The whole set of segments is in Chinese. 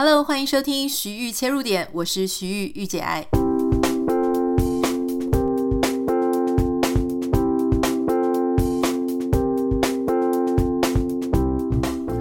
Hello，欢迎收听徐玉切入点，我是徐玉玉姐爱。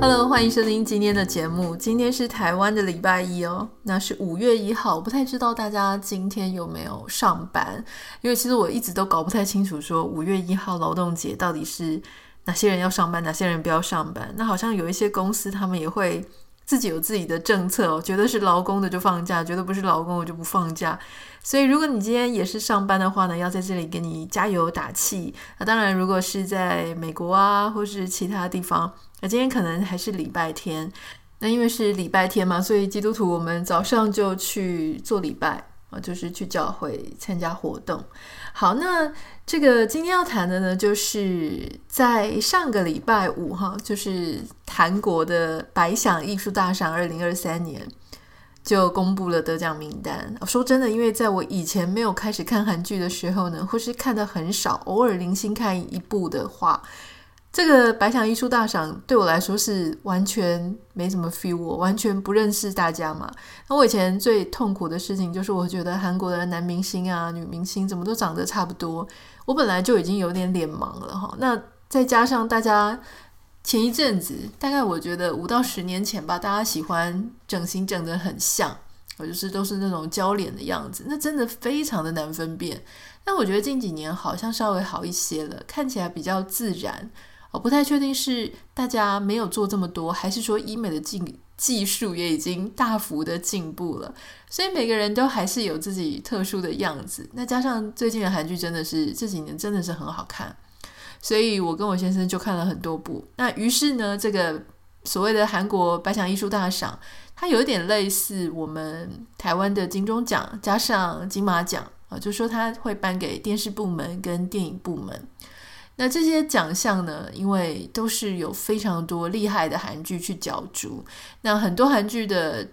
Hello，欢迎收听今天的节目。今天是台湾的礼拜一哦，那是五月一号。我不太知道大家今天有没有上班，因为其实我一直都搞不太清楚，说五月一号劳动节到底是哪些人要上班，哪些人不要上班。那好像有一些公司他们也会自己有自己的政策哦，觉得是劳工的就放假，觉得不是劳工我就不放假。所以如果你今天也是上班的话呢，要在这里给你加油打气。那当然，如果是在美国啊，或是其他地方。那今天可能还是礼拜天，那因为是礼拜天嘛，所以基督徒我们早上就去做礼拜，就是去教会参加活动。好，那这个今天要谈的呢，就是在上个礼拜五哈，就是韩国的百想艺术大赏二零二三年就公布了得奖名单。说真的，因为在我以前没有开始看韩剧的时候呢，或是看的很少，偶尔零星看一部的话。这个白墙艺术大赏对我来说是完全没什么 feel，我完全不认识大家嘛。那我以前最痛苦的事情就是，我觉得韩国的男明星啊、女明星怎么都长得差不多，我本来就已经有点脸盲了哈。那再加上大家前一阵子，大概我觉得五到十年前吧，大家喜欢整形整得很像，我就是都是那种焦脸的样子，那真的非常的难分辨。但我觉得近几年好像稍微好一些了，看起来比较自然。我不太确定是大家没有做这么多，还是说医美的技技术也已经大幅的进步了，所以每个人都还是有自己特殊的样子。那加上最近的韩剧真的是这几年真的是很好看，所以我跟我先生就看了很多部。那于是呢，这个所谓的韩国百想艺术大赏，它有一点类似我们台湾的金钟奖加上金马奖啊，就说它会颁给电视部门跟电影部门。那这些奖项呢，因为都是有非常多厉害的韩剧去角逐，那很多韩剧的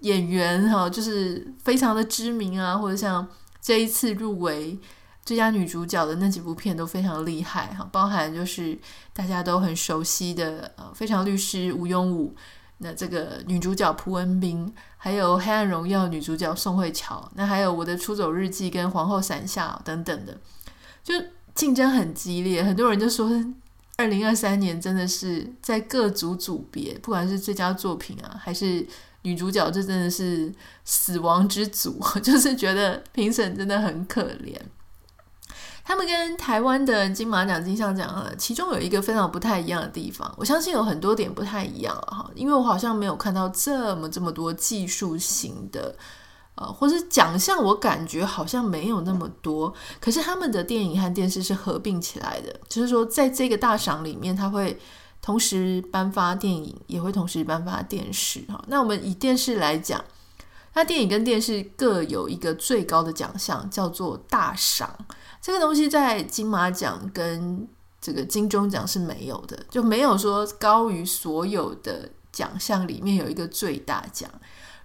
演员哈，就是非常的知名啊，或者像这一次入围最佳女主角的那几部片都非常厉害哈，包含就是大家都很熟悉的呃《非常律师吴永武》，那这个女主角朴恩斌，还有《黑暗荣耀》女主角宋慧乔，那还有《我的出走日记》跟《皇后伞下》等等的，就。竞争很激烈，很多人就说，二零二三年真的是在各组组别，不管是最佳作品啊，还是女主角，这真的是死亡之组，就是觉得评审真的很可怜。他们跟台湾的金马奖、金像奖啊，其中有一个非常不太一样的地方，我相信有很多点不太一样哈，因为我好像没有看到这么这么多技术型的。呃，或是奖项，我感觉好像没有那么多。可是他们的电影和电视是合并起来的，就是说，在这个大赏里面，他会同时颁发电影，也会同时颁发电视。哈，那我们以电视来讲，那电影跟电视各有一个最高的奖项，叫做大赏。这个东西在金马奖跟这个金钟奖是没有的，就没有说高于所有的奖项里面有一个最大奖。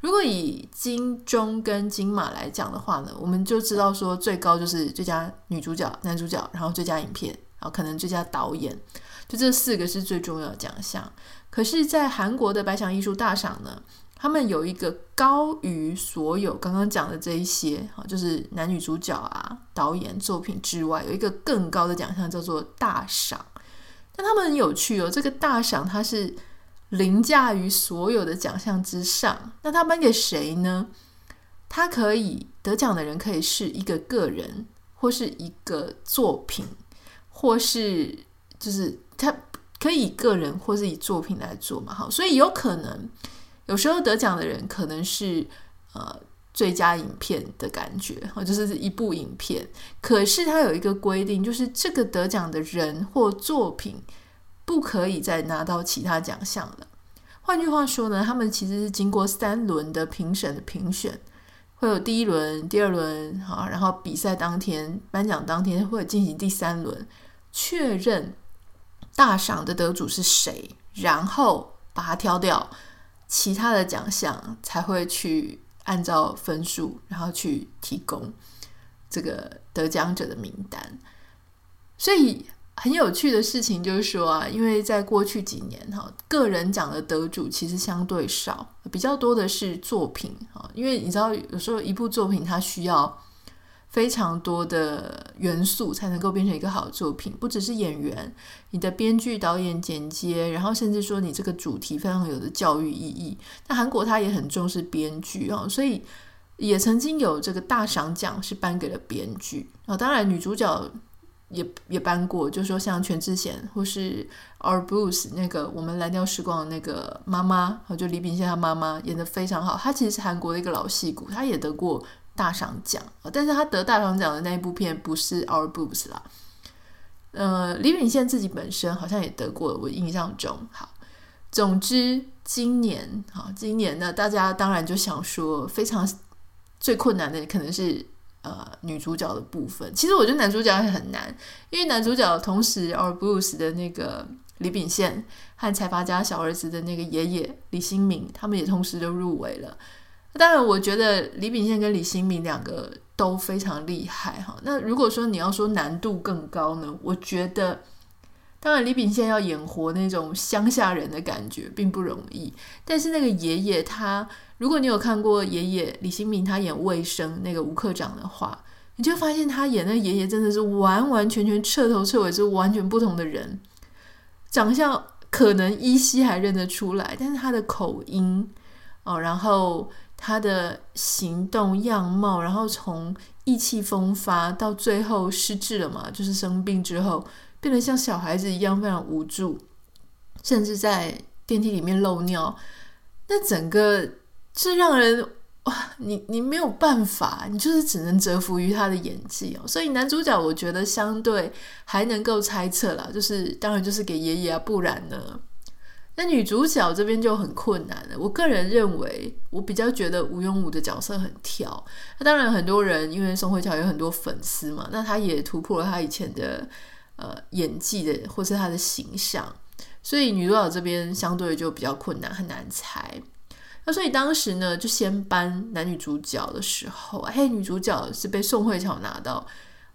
如果以金钟跟金马来讲的话呢，我们就知道说最高就是最佳女主角、男主角，然后最佳影片，然后可能最佳导演，就这四个是最重要的奖项。可是，在韩国的百想艺术大赏呢，他们有一个高于所有刚刚讲的这一些，就是男女主角啊、导演作品之外，有一个更高的奖项叫做大赏。但他们很有趣哦，这个大赏它是。凌驾于所有的奖项之上，那他颁给谁呢？他可以得奖的人可以是一个个人，或是一个作品，或是就是他可以以个人或是以作品来做嘛。好，所以有可能有时候得奖的人可能是呃最佳影片的感觉，就是一部影片。可是他有一个规定，就是这个得奖的人或作品。不可以再拿到其他奖项了。换句话说呢，他们其实是经过三轮的评审的评选，会有第一轮、第二轮，好，然后比赛当天、颁奖当天会进行第三轮，确认大赏的得主是谁，然后把它挑掉，其他的奖项才会去按照分数，然后去提供这个得奖者的名单。所以。很有趣的事情就是说啊，因为在过去几年哈，个人奖的得主其实相对少，比较多的是作品哈。因为你知道，有时候一部作品它需要非常多的元素才能够变成一个好作品，不只是演员，你的编剧、导演、剪接，然后甚至说你这个主题非常有的教育意义。那韩国它也很重视编剧啊，所以也曾经有这个大赏奖是颁给了编剧啊。当然，女主角。也也颁过，就说像全智贤或是 Our Booth 那个我们蓝调时光的那个妈妈，就李秉宪他妈妈演的非常好。她其实是韩国的一个老戏骨，她也得过大赏奖，但是她得大赏奖的那一部片不是 Our Booth 啦。呃，李秉宪自己本身好像也得过，我印象中。好，总之今年好，今年呢，大家当然就想说，非常最困难的可能是。呃，女主角的部分，其实我觉得男主角也很难，因为男主角同时，Our Blues 的那个李秉宪和财阀家小儿子的那个爷爷李新民，他们也同时都入围了。当然，我觉得李秉宪跟李新民两个都非常厉害哈。那如果说你要说难度更高呢，我觉得。当然，李秉宪要演活那种乡下人的感觉并不容易。但是那个爷爷他，如果你有看过爷爷李新民他演卫生那个吴科长的话，你就发现他演那爷爷真的是完完全全彻头彻尾是完全不同的人，长相可能依稀还认得出来，但是他的口音哦，然后他的行动样貌，然后从意气风发到最后失智了嘛，就是生病之后。变得像小孩子一样非常无助，甚至在电梯里面漏尿，那整个是让人哇，你你没有办法，你就是只能折服于他的演技哦。所以男主角我觉得相对还能够猜测啦，就是当然就是给爷爷啊，不然呢？那女主角这边就很困难了。我个人认为，我比较觉得吴庸武的角色很挑。那当然很多人因为宋慧乔有很多粉丝嘛，那他也突破了他以前的。呃，演技的或是他的形象，所以女主角这边相对就比较困难，很难猜。那所以当时呢，就先颁男女主角的时候，嘿，女主角是被宋慧乔拿到，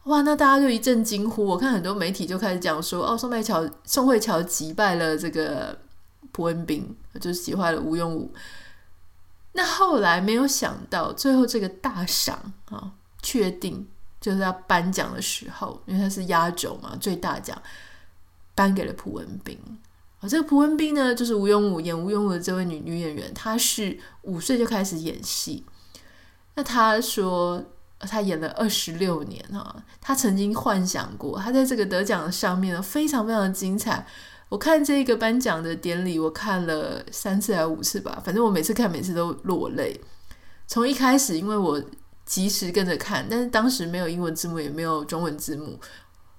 哇，那大家就一阵惊呼。我看很多媒体就开始讲说，哦，宋慧乔，宋慧乔击败了这个朴恩斌，就是击败了吴庸武。那后来没有想到，最后这个大赏啊，确定。就是要颁奖的时候，因为他是压轴嘛，最大奖颁给了蒲文斌。啊，这个蒲文斌呢，就是吴庸武演吴庸武的这位女女演员，她是五岁就开始演戏。那她说，她演了二十六年哈，她曾经幻想过，她在这个得奖上面呢非常非常的精彩。我看这个颁奖的典礼，我看了三次还是五次吧，反正我每次看每次都落泪。从一开始，因为我。及时跟着看，但是当时没有英文字幕，也没有中文字幕，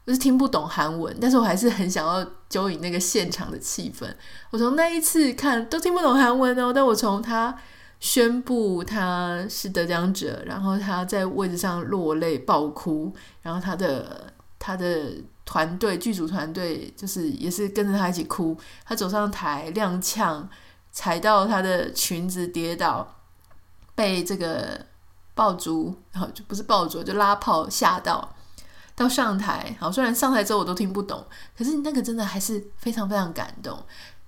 我是听不懂韩文，但是我还是很想要 join 那个现场的气氛。我从那一次看都听不懂韩文哦，但我从他宣布他是得奖者，然后他在位置上落泪爆哭，然后他的他的团队剧组团队就是也是跟着他一起哭，他走上台踉跄，踩到他的裙子跌倒，被这个。爆竹，然后就不是爆竹，就拉炮吓到，到上台。好，虽然上台之后我都听不懂，可是那个真的还是非常非常感动。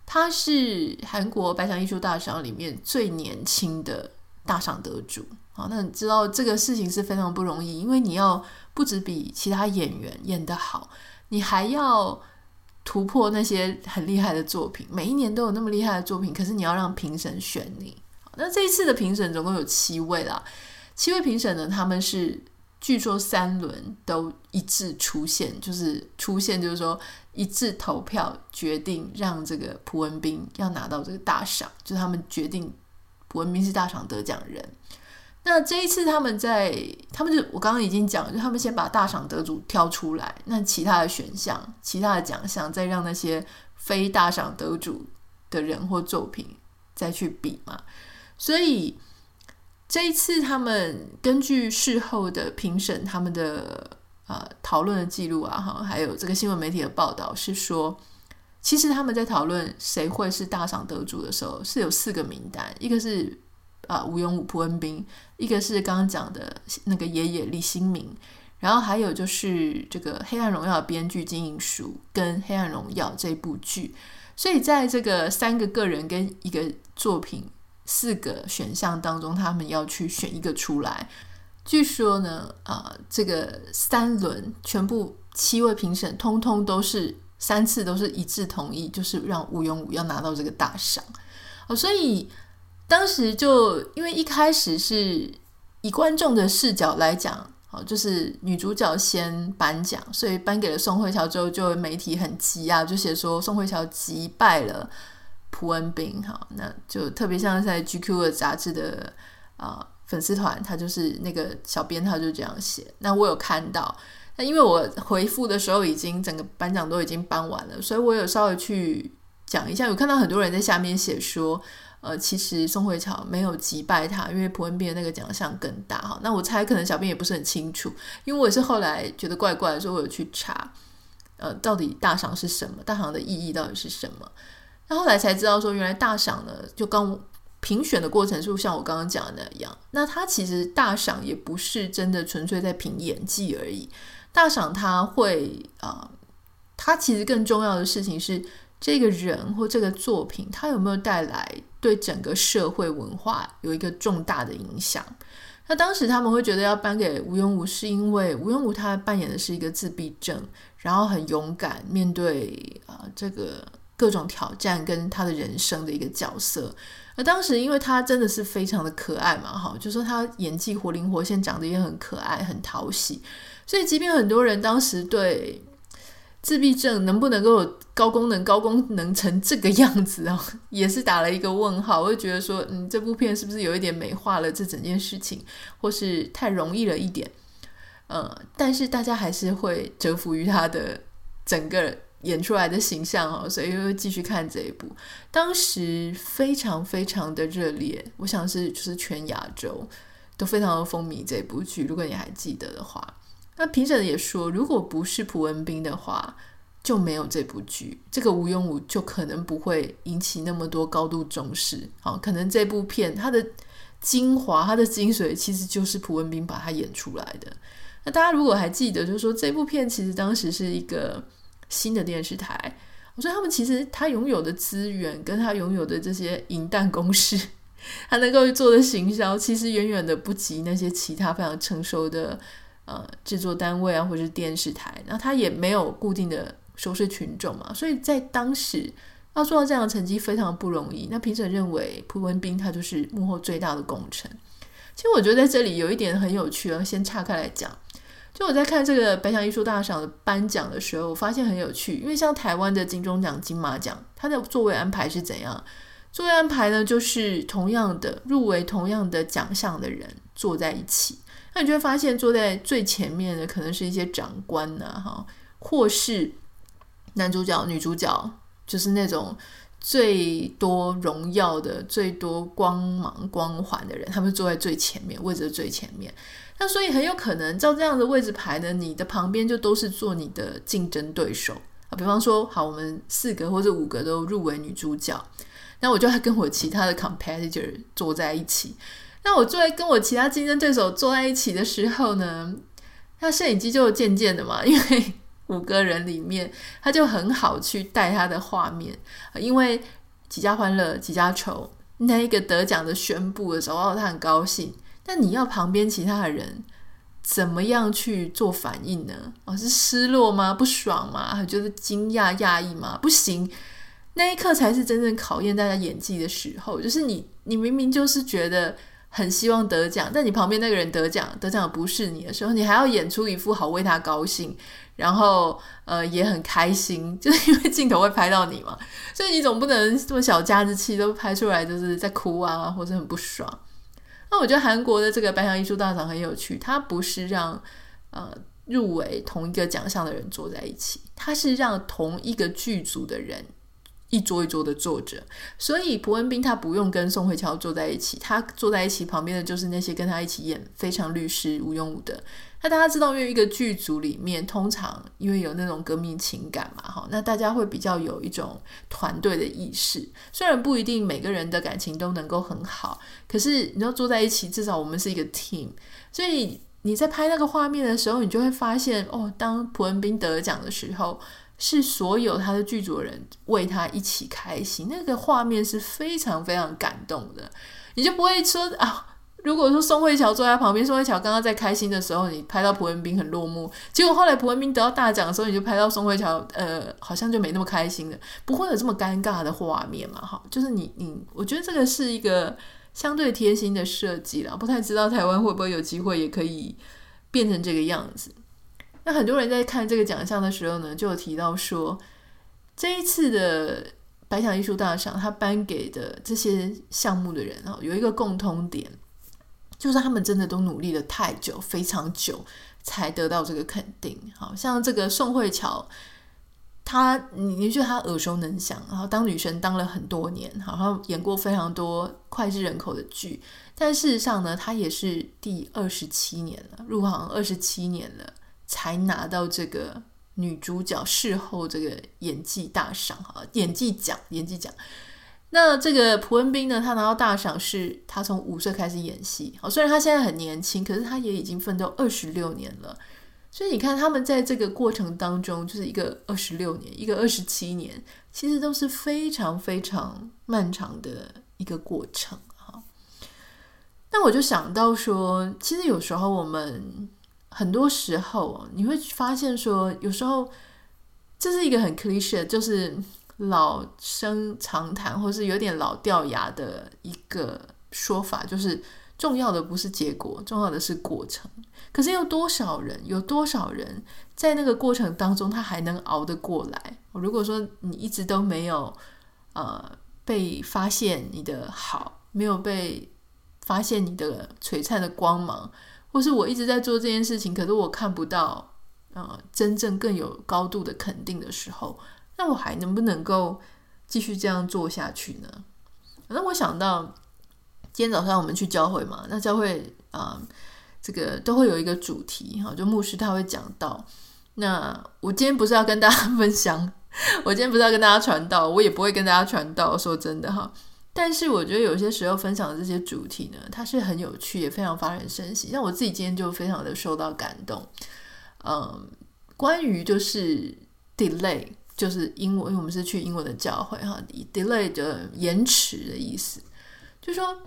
他是韩国百想艺术大赏里面最年轻的大赏得主。好，那你知道这个事情是非常不容易，因为你要不止比其他演员演得好，你还要突破那些很厉害的作品。每一年都有那么厉害的作品，可是你要让评审选你。那这一次的评审总共有七位啦。七位评审呢，他们是据说三轮都一致出现，就是出现，就是说一致投票决定让这个朴文斌要拿到这个大赏，就是他们决定蒲文斌是大赏得奖人。那这一次他们在，他们就我刚刚已经讲了，就他们先把大赏得主挑出来，那其他的选项、其他的奖项再让那些非大赏得主的人或作品再去比嘛，所以。这一次，他们根据事后的评审，他们的呃讨论的记录啊，哈，还有这个新闻媒体的报道是说，其实他们在讨论谁会是大赏得主的时候，是有四个名单，一个是啊吴永武、蒲恩斌，一个是刚刚讲的那个爷爷李新民，然后还有就是这个《黑暗荣耀》编剧金映淑跟《黑暗荣耀》这部剧，所以在这个三个个人跟一个作品四个选项当中，他们要去选一个出来。据说呢，啊、这个三轮全部七位评审通通都是三次都是一致同意，就是让吴永武要拿到这个大赏。哦，所以当时就因为一开始是以观众的视角来讲，哦，就是女主角先颁奖，所以颁给了宋慧乔之后，就媒体很急啊，就写说宋慧乔击败了蒲恩斌。哈，那就特别像在 GQ 的杂志的啊。粉丝团他就是那个小编，他就这样写。那我有看到，那因为我回复的时候已经整个颁奖都已经颁完了，所以我有稍微去讲一下。有看到很多人在下面写说，呃，其实宋慧乔没有击败他，因为蒲恩斌的那个奖项更大哈。那我猜可能小编也不是很清楚，因为我也是后来觉得怪怪的，所以我有去查，呃，到底大赏是什么，大赏的意义到底是什么？那后来才知道说，原来大赏呢，就刚。评选的过程就像我刚刚讲的那样，那他其实大赏也不是真的纯粹在凭演技而已，大赏他会啊，他、其实更重要的事情是这个人或这个作品，他有没有带来对整个社会文化有一个重大的影响。那当时他们会觉得要颁给吴庸武，是因为吴庸武他扮演的是一个自闭症，然后很勇敢面对啊、这个各种挑战跟他的人生的一个角色。而当时，因为他真的是非常的可爱嘛，哈，就说他演技活灵活现，长得也很可爱，很讨喜，所以即便很多人当时对自闭症能不能够高功能、高功能成这个样子啊，也是打了一个问号。我就觉得说，嗯，这部片是不是有一点美化了这整件事情，或是太容易了一点？呃，但是大家还是会折服于他的整个。演出来的形象哦，所以又继续看这一部。当时非常非常的热烈，我想是就是全亚洲都非常的风靡这部剧。如果你还记得的话，那评审也说，如果不是朴恩斌的话，就没有这部剧，这个禹英禑就可能不会引起那么多高度重视。好，可能这部片它的精华、它的精髓，其实就是朴文斌把它演出来的。那大家如果还记得，就是说这部片其实当时是一个。新的电视台，我说他们其实他拥有的资源，跟他拥有的这些银弹公式，他能够做的行销，其实远远的不及那些其他非常成熟的呃制作单位啊，或者是电视台。那他也没有固定的收视群众嘛，所以在当时要做到这样的成绩非常不容易。那评审认为蒲文斌他就是幕后最大的功臣。其实我觉得在这里有一点很有趣啊，先岔开来讲。就我在看这个百想艺术大赏的颁奖的时候，我发现很有趣，因为像台湾的金钟奖、金马奖，它的座位安排是怎样？座位安排呢，就是同样的入围同样的奖项的人坐在一起，那你就会发现坐在最前面的可能是一些长官呐，哈，或是男主角、女主角，就是那种最多荣耀的、最多光芒光环的人，他们坐在最前面，位置最前面。那所以很有可能照这样的位置排呢，你的旁边就都是做你的竞争对手啊。比方说，好，我们四个或者五个都入围女主角，那我就还跟我其他的 competitor 坐在一起。那我坐在跟我其他竞争对手坐在一起的时候呢，那摄影机就渐渐的嘛，因为 五个人里面他就很好去带他的画面，因为几家欢乐几家愁，那一个得奖的宣布的时候，他很高兴。但你要旁边其他的人怎么样去做反应呢？哦，是失落吗？不爽吗？还觉得惊讶、讶异吗？不行，那一刻才是真正考验大家演技的时候。就是你，你明明就是觉得很希望得奖，但你旁边那个人得奖，得奖的不是你的时候，你还要演出一副好为他高兴，然后呃也很开心，就是因为镜头会拍到你嘛，所以你总不能这么小家子气都拍出来，就是在哭啊，或者很不爽。那我觉得韩国的这个颁奖艺术大赏很有趣，它不是让呃入围同一个奖项的人坐在一起，它是让同一个剧组的人一桌一桌的坐着，所以朴文斌他不用跟宋慧乔坐在一起，他坐在一起旁边的就是那些跟他一起演《非常律师禹英禑》的。那大家知道，因为一个剧组里面，通常因为有那种革命情感嘛，哈，那大家会比较有一种团队的意识。虽然不一定每个人的感情都能够很好，可是你要坐在一起，至少我们是一个 team。所以你在拍那个画面的时候，你就会发现，哦，当朴文斌得奖的时候，是所有他的剧组人为他一起开心，那个画面是非常非常感动的。你就不会说啊，如果说宋慧乔坐在旁边，宋慧乔刚刚在开心的时候，你拍到朴文斌很落寞，结果后来朴文斌得到大奖的时候，你就拍到宋慧乔，呃，好像就没那么开心了，不会有这么尴尬的画面嘛？哈，就是你你，我觉得这个是一个。相对贴心的设计啦，不太知道台湾会不会有机会也可以变成这个样子。那很多人在看这个奖项的时候呢，就有提到说，这一次的白想艺术大赏，他颁给的这些项目的人啊，有一个共通点，就是他们真的都努力了太久，非常久，才得到这个肯定。好像这个宋慧乔。她，你你觉得她耳熟能详，然后当女神当了很多年，然后演过非常多脍炙人口的剧，但事实上呢，她也是第二十七年了，入行二十七年了，才拿到这个女主角事后这个演技大赏，哈，演技奖，演技奖。那这个朴恩斌呢，他拿到大赏是他从五岁开始演戏，好，虽然他现在很年轻，可是他也已经奋斗二十六年了。所以你看，他们在这个过程当中，就是一个二十六年，一个二十七年，其实都是非常非常漫长的一个过程哈。那我就想到说，其实有时候我们很多时候你会发现说，有时候这是一个很 cliche，就是老生常谈，或是有点老掉牙的一个说法，就是。重要的不是结果，重要的是过程。可是有多少人，有多少人在那个过程当中，他还能熬得过来？如果说你一直都没有呃被发现你的好，没有被发现你的璀璨的光芒，或是我一直在做这件事情，可是我看不到呃真正更有高度的肯定的时候，那我还能不能够继续这样做下去呢？那我想到。今天早上我们去教会嘛，那教会啊、这个都会有一个主题哈，就牧师他会讲到。那我今天不是要跟大家 分享，我今天不是要跟大家传道，我也不会跟大家传道，说真的哈。但是我觉得有些时候分享的这些主题呢，它是很有趣，也非常发人深省。像我自己今天就非常的受到感动。嗯，关于就是 delay，就是英文，因为我们是去英文的教会哈，delay 的延迟的意思，就说。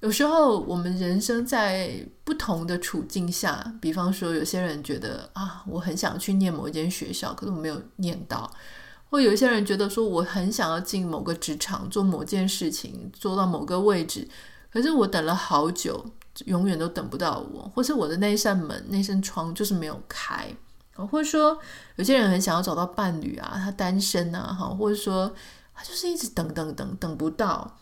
有时候我们人生在不同的处境下，比方说有些人觉得啊，我很想去念某一间学校，可是我没有念到；或有一些人觉得说，我很想要进某个职场，做某件事情，做到某个位置，可是我等了好久，永远都等不到我，或是我的那一扇门、那扇窗就是没有开。或者说有些人很想要找到伴侣啊，他单身啊，哈，或者说他就是一直等等等等不到，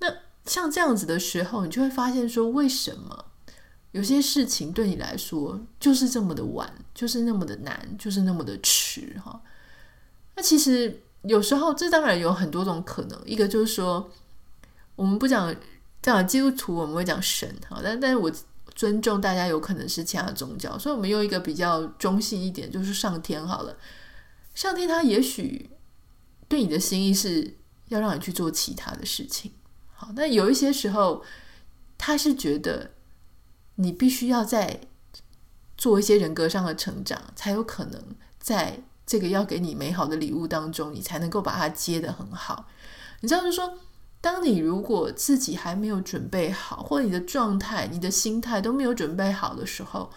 那。像这样子的时候，你就会发现说，为什么有些事情对你来说就是这么的晚，就是那么的难，就是那么的迟哈？那其实有时候，这当然有很多种可能。一个就是说，我们不讲讲基督徒，我们会讲神哈，但但是我尊重大家有可能是其他宗教，所以我们用一个比较中性一点，就是上天好了。上天他也许对你的心意是要让你去做其他的事情。好，那有一些时候，他是觉得你必须要在做一些人格上的成长，才有可能在这个要给你美好的礼物当中，你才能够把它接得很好。你知道，就是说，当你如果自己还没有准备好，或者你的状态、你的心态都没有准备好的时候，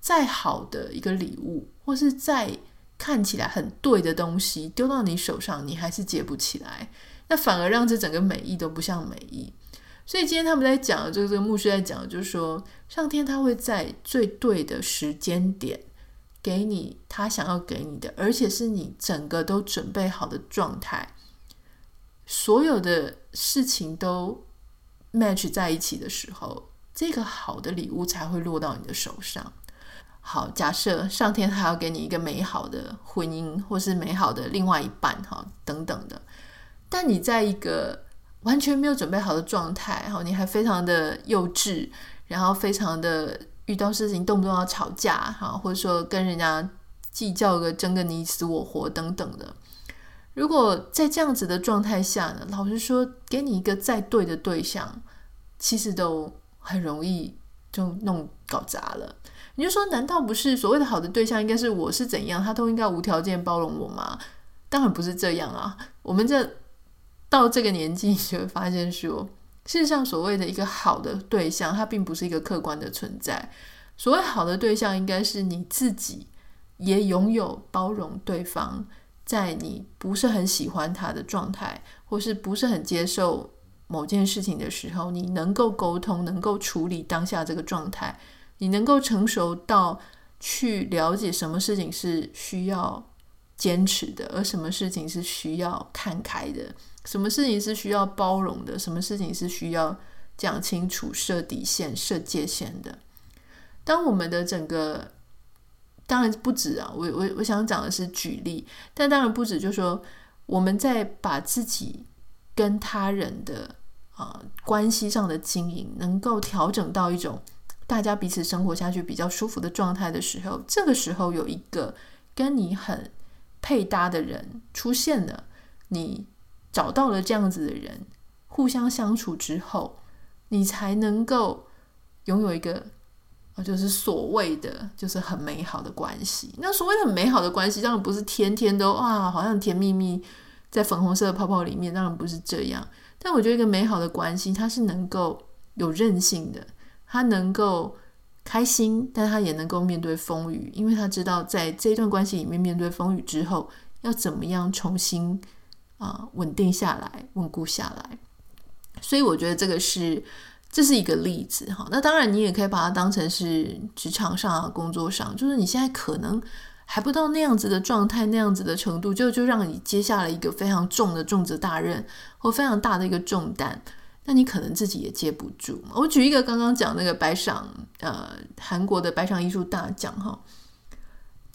再好的一个礼物，或是再看起来很对的东西丢到你手上，你还是接不起来。那反而让这整个美意都不像美意，所以今天他们在讲，就是这个牧师在讲，就是说上天他会在最对的时间点给你他想要给你的，而且是你整个都准备好的状态，所有的事情都 match 在一起的时候，这个好的礼物才会落到你的手上。好，假设上天还要给你一个美好的婚姻，或是美好的另外一半，哈，等等的。但你在一个完全没有准备好的状态，哈，你还非常的幼稚，然后非常的遇到事情动不动要吵架，哈，或者说跟人家计较个争个你死我活等等的。如果在这样子的状态下呢，老实说，给你一个再对的对象，其实都很容易就弄搞砸了。你就说，难道不是所谓的好的对象应该是我是怎样，他都应该无条件包容我吗？当然不是这样啊！我们这到这个年纪，就会发现说，事实上所谓的一个好的对象，它并不是一个客观的存在。所谓好的对象，应该是你自己也拥有包容对方，在你不是很喜欢他的状态，或是不是很接受某件事情的时候，你能够沟通，能够处理当下这个状态。你能够成熟到去了解什么事情是需要坚持的，而什么事情是需要看开的，什么事情是需要包容的，什么事情是需要讲清楚、设底线、设界限的。当我们的整个，当然不止啊，我我我想讲的是举例，但当然不止，就是说我们在把自己跟他人的啊、关系上的经营，能够调整到一种。大家彼此生活下去比较舒服的状态的时候，这个时候有一个跟你很配搭的人出现了，你找到了这样子的人，互相相处之后，你才能够拥有一个，就是所谓的就是很美好的关系。那所谓的很美好的关系，当然不是天天都哇，好像甜蜜蜜在粉红色的泡泡里面，当然不是这样。但我觉得一个美好的关系，它是能够有韧性的。他能够开心，但他也能够面对风雨，因为他知道在这段关系里面面对风雨之后，要怎么样重新啊、稳定下来、稳固下来。所以我觉得这个是这是一个例子哈。那当然，你也可以把它当成是职场上啊、工作上，就是你现在可能还不到那样子的状态、那样子的程度，就就让你接下了一个非常重的重责大任或非常大的一个重担。那你可能自己也接不住。我举一个刚刚讲那个白赏，呃，韩国的白赏艺术大奖哈，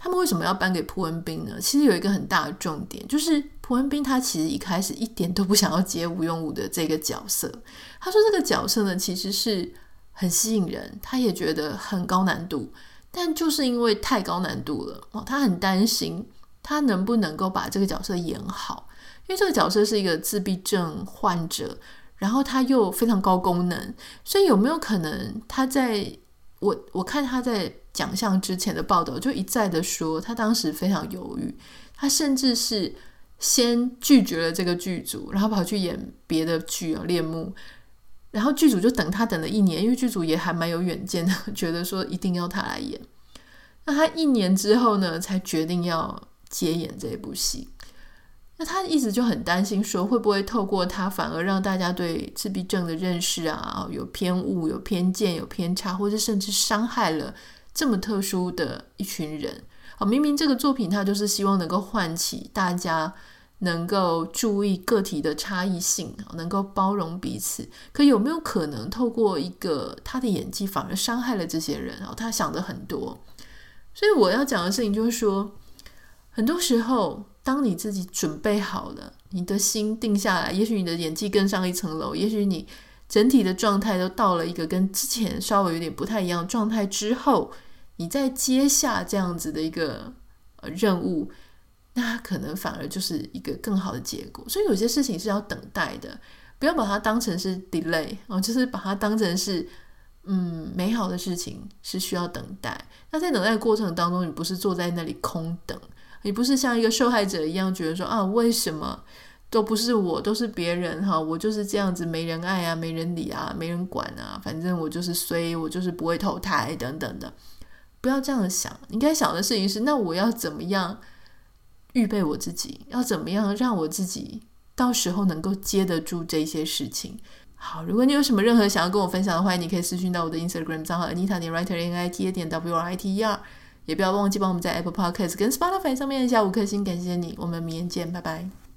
他们为什么要颁给朴文斌呢？其实有一个很大的重点，就是朴文斌他其实一开始一点都不想要接禹英禑的这个角色。他说这个角色呢，其实是很吸引人，他也觉得很高难度，但就是因为太高难度了哦，他很担心他能不能够把这个角色演好，因为这个角色是一个自闭症患者。然后他又非常高功能，所以有没有可能他在我我看他在奖项之前的报道就一再的说，他当时非常犹豫，他甚至是先拒绝了这个剧组，然后跑去演别的剧啊，恋慕，然后剧组就等他等了一年，因为剧组也还蛮有远见的，觉得说一定要他来演，那他一年之后呢，才决定要接演这部戏。那他一直就很担心，说会不会透过他反而让大家对自闭症的认识啊有偏误、有偏见、有偏差，或者甚至伤害了这么特殊的一群人。哦，明明这个作品他就是希望能够唤起大家能够注意个体的差异性，能够包容彼此。可有没有可能透过一个他的演技反而伤害了这些人？哦，他想的很多。所以我要讲的事情就是说，很多时候。当你自己准备好了，你的心定下来，也许你的演技更上一层楼，也许你整体的状态都到了一个跟之前稍微有点不太一样的状态之后，你在接下这样子的一个任务，那可能反而就是一个更好的结果。所以有些事情是要等待的，不要把它当成是 delay 哦，就是把它当成是嗯美好的事情是需要等待。那在等待的过程当中，你不是坐在那里空等。你不是像一个受害者一样觉得说啊，为什么都不是我，都是别人哈，我就是这样子没人爱啊，没人理啊，没人管啊，反正我就是衰，我就是不会投胎等等的，不要这样想。应该想的事情是，那我要怎么样预备我自己？要怎么样让我自己到时候能够接得住这些事情？好，如果你有什么任何想要跟我分享的话，你可以私讯到我的 Instagram 账号 Anita 点 Writer N I T A 点 W R I T E R。也不要忘记帮我们在 Apple Podcast 跟 Spotify 上面按下五颗星，感谢你。我们明天见，拜拜。